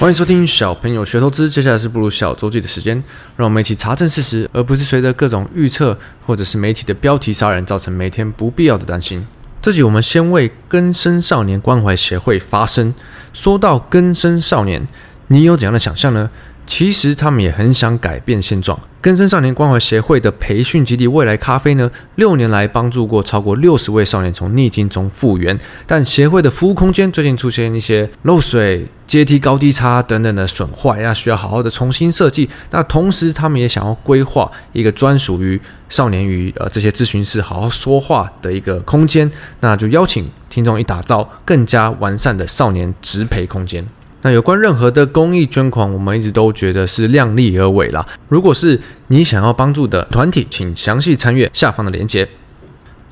欢迎收听小朋友学投资，接下来是步入小周记的时间，让我们一起查证事实，而不是随着各种预测或者是媒体的标题杀人，造成每天不必要的担心。这集我们先为根生少年关怀协会发声。说到根生少年，你有怎样的想象呢？其实他们也很想改变现状。根生少年关怀协会的培训基地未来咖啡呢，六年来帮助过超过六十位少年从逆境中复原。但协会的服务空间最近出现一些漏水、阶梯高低差等等的损坏，要需要好好的重新设计。那同时，他们也想要规划一个专属于少年与呃这些咨询师好好说话的一个空间。那就邀请听众一打造更加完善的少年职培空间。那有关任何的公益捐款，我们一直都觉得是量力而为啦。如果是你想要帮助的团体，请详细参阅下方的链接。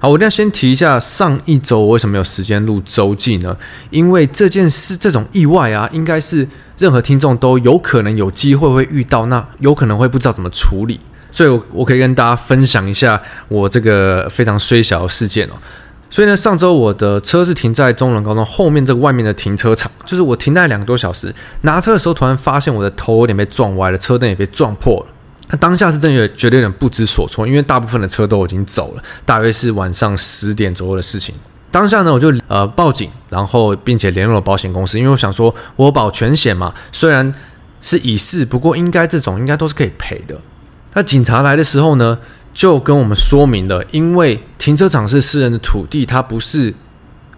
好，我一定要先提一下，上一周我为什么有时间录周记呢？因为这件事这种意外啊，应该是任何听众都有可能有机会会遇到，那有可能会不知道怎么处理，所以我我可以跟大家分享一下我这个非常衰小的事件哦。所以呢，上周我的车是停在中仑高中后面这个外面的停车场，就是我停在两个多小时，拿车的时候突然发现我的头有点被撞歪了，车灯也被撞破了。那当下是真的觉得有点不知所措，因为大部分的车都已经走了，大约是晚上十点左右的事情。当下呢，我就呃报警，然后并且联络了保险公司，因为我想说我保全险嘛，虽然是已逝，不过应该这种应该都是可以赔的。那警察来的时候呢，就跟我们说明了，因为停车场是私人的土地，它不是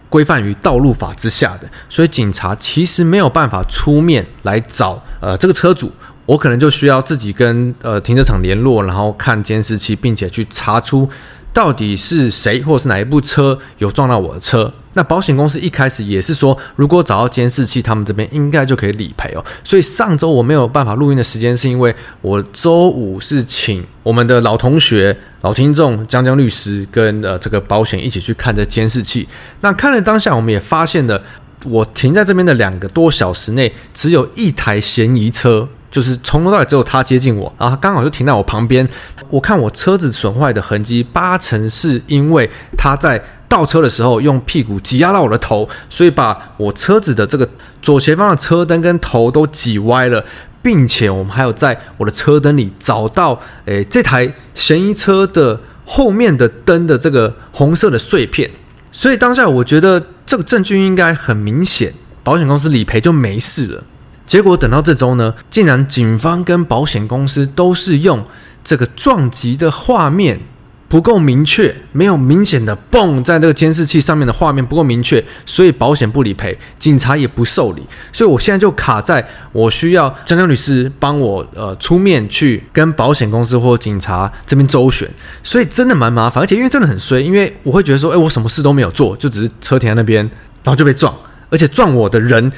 规范于道路法之下的，所以警察其实没有办法出面来找呃这个车主，我可能就需要自己跟呃停车场联络，然后看监视器，并且去查出。到底是谁，或是哪一部车有撞到我的车？那保险公司一开始也是说，如果找到监视器，他们这边应该就可以理赔哦。所以上周我没有办法录音的时间，是因为我周五是请我们的老同学、老听众江江律师跟呃这个保险一起去看这监视器。那看了当下，我们也发现了，我停在这边的两个多小时内，只有一台嫌疑车。就是从头到尾只有他接近我，然后刚好就停在我旁边。我看我车子损坏的痕迹，八成是因为他在倒车的时候用屁股挤压到我的头，所以把我车子的这个左前方的车灯跟头都挤歪了，并且我们还有在我的车灯里找到，诶，这台嫌疑车的后面的灯的这个红色的碎片。所以当下我觉得这个证据应该很明显，保险公司理赔就没事了。结果等到这周呢，竟然警方跟保险公司都是用这个撞击的画面不够明确，没有明显的蹦在这个监视器上面的画面不够明确，所以保险不理赔，警察也不受理，所以我现在就卡在我需要江江律师帮我呃出面去跟保险公司或警察这边周旋，所以真的蛮麻烦，而且因为真的很衰，因为我会觉得说，哎，我什么事都没有做，就只是车停在那边，然后就被撞，而且撞我的人。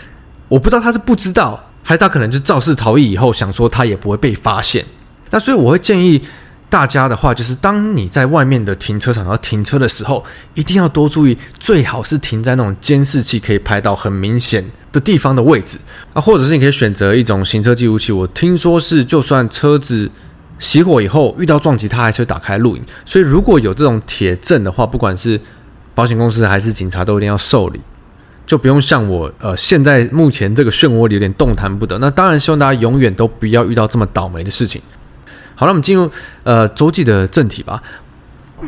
我不知道他是不知道，还是他可能就肇事逃逸以后想说他也不会被发现。那所以我会建议大家的话，就是当你在外面的停车场要停车的时候，一定要多注意，最好是停在那种监视器可以拍到很明显的地方的位置啊，或者是你可以选择一种行车记录器。我听说是，就算车子熄火以后遇到撞击，它还是会打开录影。所以如果有这种铁证的话，不管是保险公司还是警察，都一定要受理。就不用像我，呃，现在目前这个漩涡里有点动弹不得。那当然希望大家永远都不要遇到这么倒霉的事情。好，了我们进入呃周记的正题吧。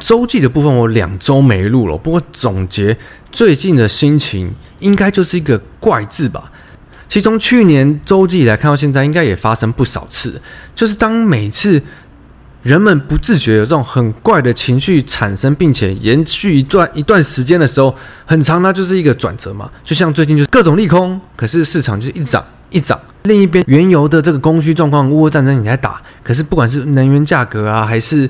周记的部分我两周没录了，不过总结最近的心情，应该就是一个怪字吧。其实从去年周记来看到现在，应该也发生不少次，就是当每次。人们不自觉有这种很怪的情绪产生，并且延续一段一段时间的时候，很长，它就是一个转折嘛。就像最近就是各种利空，可是市场就是一涨一涨。另一边原油的这个供需状况，乌俄战争你在打，可是不管是能源价格啊，还是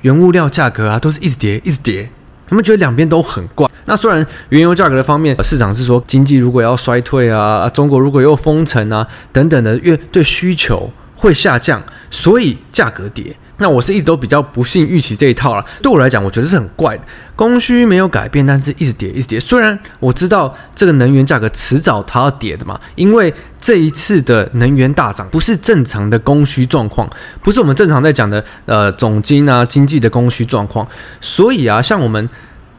原物料价格啊，都是一直跌，一直跌。他们觉得两边都很怪。那虽然原油价格的方面，市场是说经济如果要衰退啊，中国如果又封城啊等等的，越对需求会下降，所以价格跌。那我是一直都比较不信预期这一套了。对我来讲，我觉得是很怪的。供需没有改变，但是一直跌，一直跌。虽然我知道这个能源价格迟早它要跌的嘛，因为这一次的能源大涨不是正常的供需状况，不是我们正常在讲的呃总经啊经济的供需状况。所以啊，像我们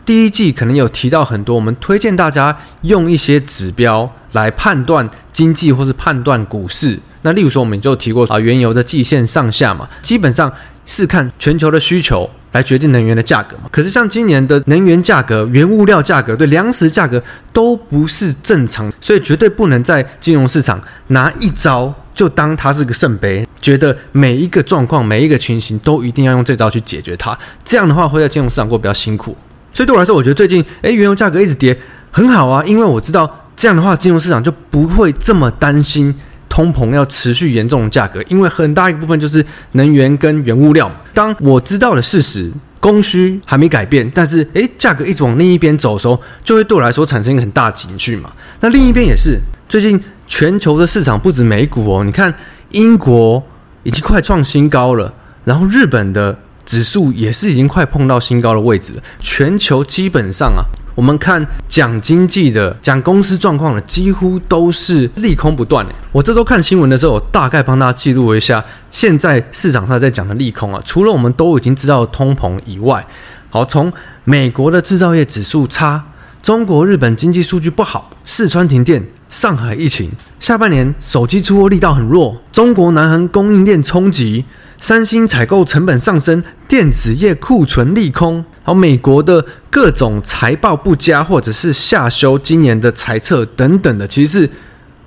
第一季可能有提到很多，我们推荐大家用一些指标来判断经济或是判断股市。那例如说，我们就提过啊，原油的季线上下嘛，基本上是看全球的需求来决定能源的价格嘛。可是像今年的能源价格、原物料价格、对粮食价格都不是正常，所以绝对不能在金融市场拿一招就当它是个圣杯，觉得每一个状况、每一个情形都一定要用这招去解决它。这样的话会在金融市场过比较辛苦。所以对我来说，我觉得最近诶，原油价格一直跌很好啊，因为我知道这样的话，金融市场就不会这么担心。通膨要持续严重的价格，因为很大一部分就是能源跟原物料。当我知道了事实，供需还没改变，但是诶，价格一直往另一边走的时候，就会对我来说产生一个很大的情绪嘛。那另一边也是，最近全球的市场不止美股哦，你看英国已经快创新高了，然后日本的指数也是已经快碰到新高的位置了。全球基本上啊。我们看讲经济的、讲公司状况的，几乎都是利空不断。我这周看新闻的时候，我大概帮大家记录一下现在市场上在讲的利空啊。除了我们都已经知道通膨以外，好，从美国的制造业指数差，中国、日本经济数据不好，四川停电，上海疫情，下半年手机出货力道很弱，中国南韩供应链冲击。三星采购成本上升，电子业库存利空，好，美国的各种财报不佳，或者是下修今年的财测等等的，其实是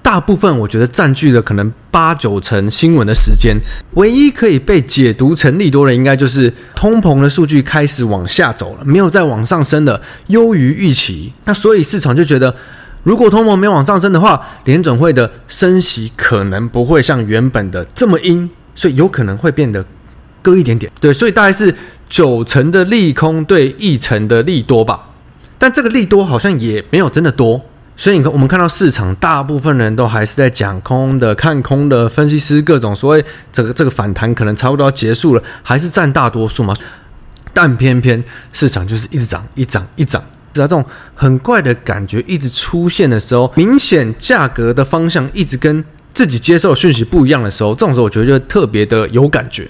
大部分我觉得占据了可能八九成新闻的时间。唯一可以被解读成利多的，应该就是通膨的数据开始往下走了，没有再往上升了，优于预期。那所以市场就觉得，如果通膨没往上升的话，联准会的升息可能不会像原本的这么阴。所以有可能会变得割一点点，对，所以大概是九成的利空对一成的利多吧。但这个利多好像也没有真的多，所以你看，我们看到市场大部分人都还是在讲空的、看空的，分析师各种所谓这个这个反弹可能差不多要结束了，还是占大多数嘛。但偏偏市场就是一直涨、一涨、一涨，只要这种很怪的感觉一直出现的时候，明显价格的方向一直跟。自己接受讯息不一样的时候，这种时候我觉得就特别的有感觉。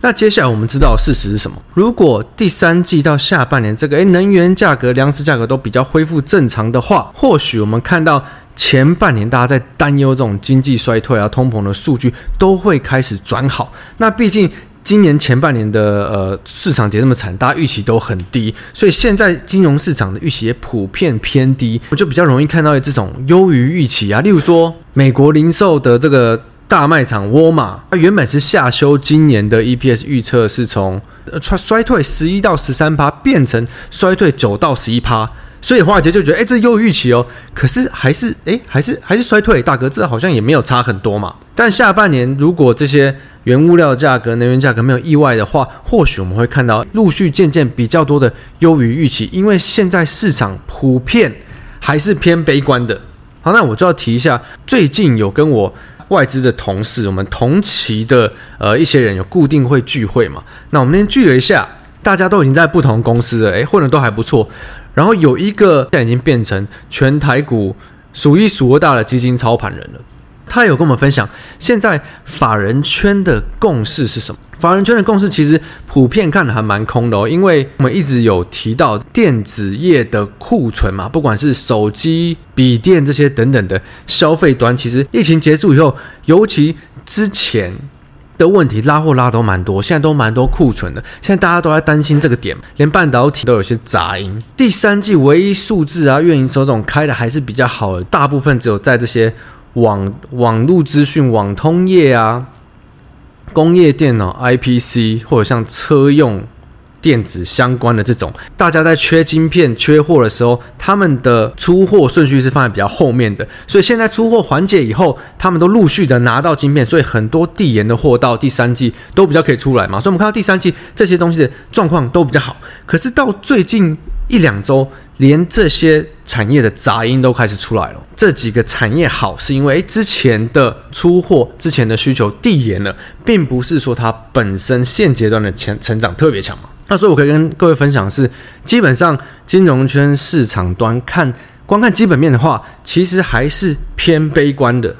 那接下来我们知道事实是什么？如果第三季到下半年这个诶能源价格、粮食价格都比较恢复正常的话，或许我们看到前半年大家在担忧这种经济衰退啊、通膨的数据都会开始转好。那毕竟。今年前半年的呃市场跌这么惨，大家预期都很低，所以现在金融市场的预期也普遍偏低，我就比较容易看到这种优于预期啊。例如说，美国零售的这个大卖场沃尔玛，它原本是下修今年的 EPS 预测，是从衰衰退十一到十三趴变成衰退九到十一趴，所以华尔街就觉得，哎，这优于预期哦。可是还是，哎，还是还是衰退，大哥，这好像也没有差很多嘛。但下半年如果这些原物料价格、能源价格没有意外的话，或许我们会看到陆续渐渐比较多的优于预期，因为现在市场普遍还是偏悲观的。好，那我就要提一下，最近有跟我外资的同事，我们同期的呃一些人有固定会聚会嘛？那我们那天聚了一下，大家都已经在不同公司了，诶，混的都还不错。然后有一个现在已经变成全台股数一数二大的基金操盘人了。他有跟我们分享，现在法人圈的共识是什么？法人圈的共识其实普遍看的还蛮空的哦，因为我们一直有提到电子业的库存嘛，不管是手机、笔电这些等等的消费端，其实疫情结束以后，尤其之前的问题拉货拉都蛮多，现在都蛮多库存的。现在大家都在担心这个点，连半导体都有些杂音。第三季唯一数字啊，运营手总开的还是比较好的，大部分只有在这些。网网络资讯、网通业啊，工业电脑、IPC 或者像车用电子相关的这种，大家在缺晶片、缺货的时候，他们的出货顺序是放在比较后面的。所以现在出货缓解以后，他们都陆续的拿到晶片，所以很多递延的货到第三季都比较可以出来嘛。所以我们看到第三季这些东西的状况都比较好。可是到最近一两周，连这些产业的杂音都开始出来了。这几个产业好，是因为诶之前的出货、之前的需求递延了，并不是说它本身现阶段的成成长特别强嘛。那所以我可以跟各位分享的是，基本上金融圈市场端看，光看基本面的话，其实还是偏悲观的。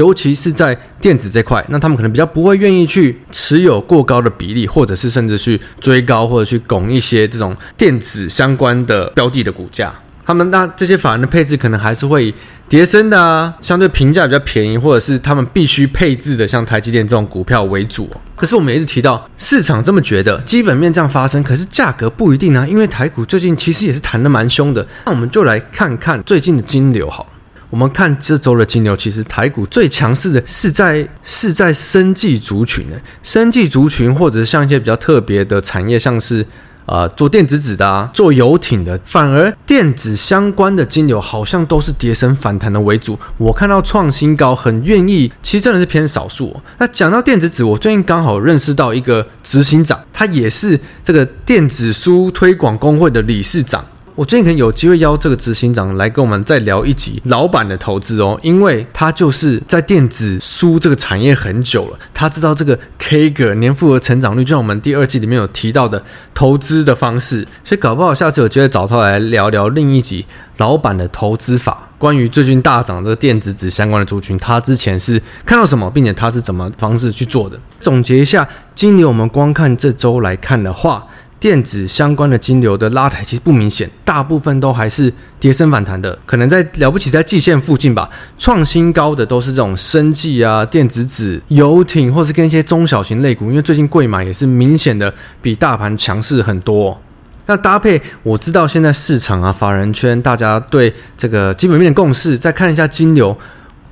尤其是在电子这块，那他们可能比较不会愿意去持有过高的比例，或者是甚至去追高或者去拱一些这种电子相关的标的的股价。他们那这些法人的配置可能还是会以跌深的啊，相对评价比较便宜，或者是他们必须配置的像台积电这种股票为主。可是我们一直提到，市场这么觉得，基本面这样发生，可是价格不一定啊，因为台股最近其实也是弹的蛮凶的。那我们就来看看最近的金流好。我们看这周的金牛，其实台股最强势的是在是在生技族群的生技族群，或者像一些比较特别的产业，像是呃做电子纸的啊，做游艇的，反而电子相关的金牛好像都是跌升反弹的为主。我看到创新高，很愿意，其实真的是偏少数。那讲到电子纸，我最近刚好认识到一个执行长，他也是这个电子书推广工会的理事长。我最近可能有机会邀这个执行长来跟我们再聊一集老板的投资哦，因为他就是在电子书这个产业很久了，他知道这个 CAGR 年复合成长率，就像我们第二季里面有提到的投资的方式，所以搞不好下次有机会找他来聊聊另一集老板的投资法，关于最近大涨这个电子纸相关的族群，他之前是看到什么，并且他是怎么方式去做的。总结一下，今年我们光看这周来看的话。电子相关的金流的拉抬其实不明显，大部分都还是跌升反弹的，可能在了不起在季线附近吧。创新高的都是这种生技啊、电子纸、游艇，或是跟一些中小型类股，因为最近贵买也是明显的比大盘强势很多。那搭配我知道现在市场啊、法人圈大家对这个基本面的共识，再看一下金流。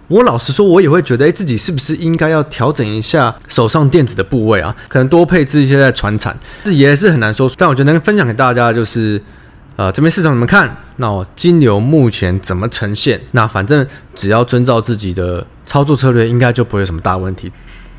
我老实说，我也会觉得，哎，自己是不是应该要调整一下手上电子的部位啊？可能多配置一些在传产，这也是很难说。但我觉得能分享给大家，就是，呃，这边市场怎么看？那我金牛目前怎么呈现？那反正只要遵照自己的操作策略，应该就不会有什么大问题。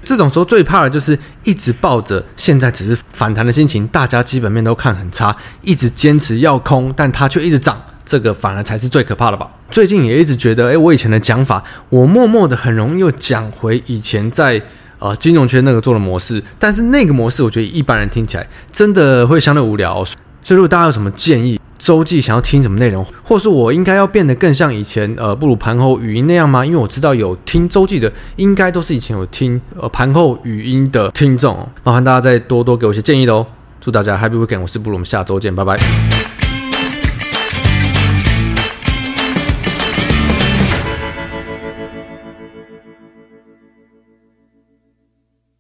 这种时候最怕的就是一直抱着现在只是反弹的心情，大家基本面都看很差，一直坚持要空，但它却一直涨。这个反而才是最可怕的吧。最近也一直觉得，哎，我以前的讲法，我默默的很容易又讲回以前在呃金融圈那个做的模式。但是那个模式，我觉得一般人听起来真的会相对无聊。所以如果大家有什么建议，周记想要听什么内容，或是我应该要变得更像以前呃不如盘后语音那样吗？因为我知道有听周记的，应该都是以前有听呃盘后语音的听众。麻烦大家再多多给我一些建议喽。祝大家 Happy Weekend，我是布鲁，我们下周见，拜拜。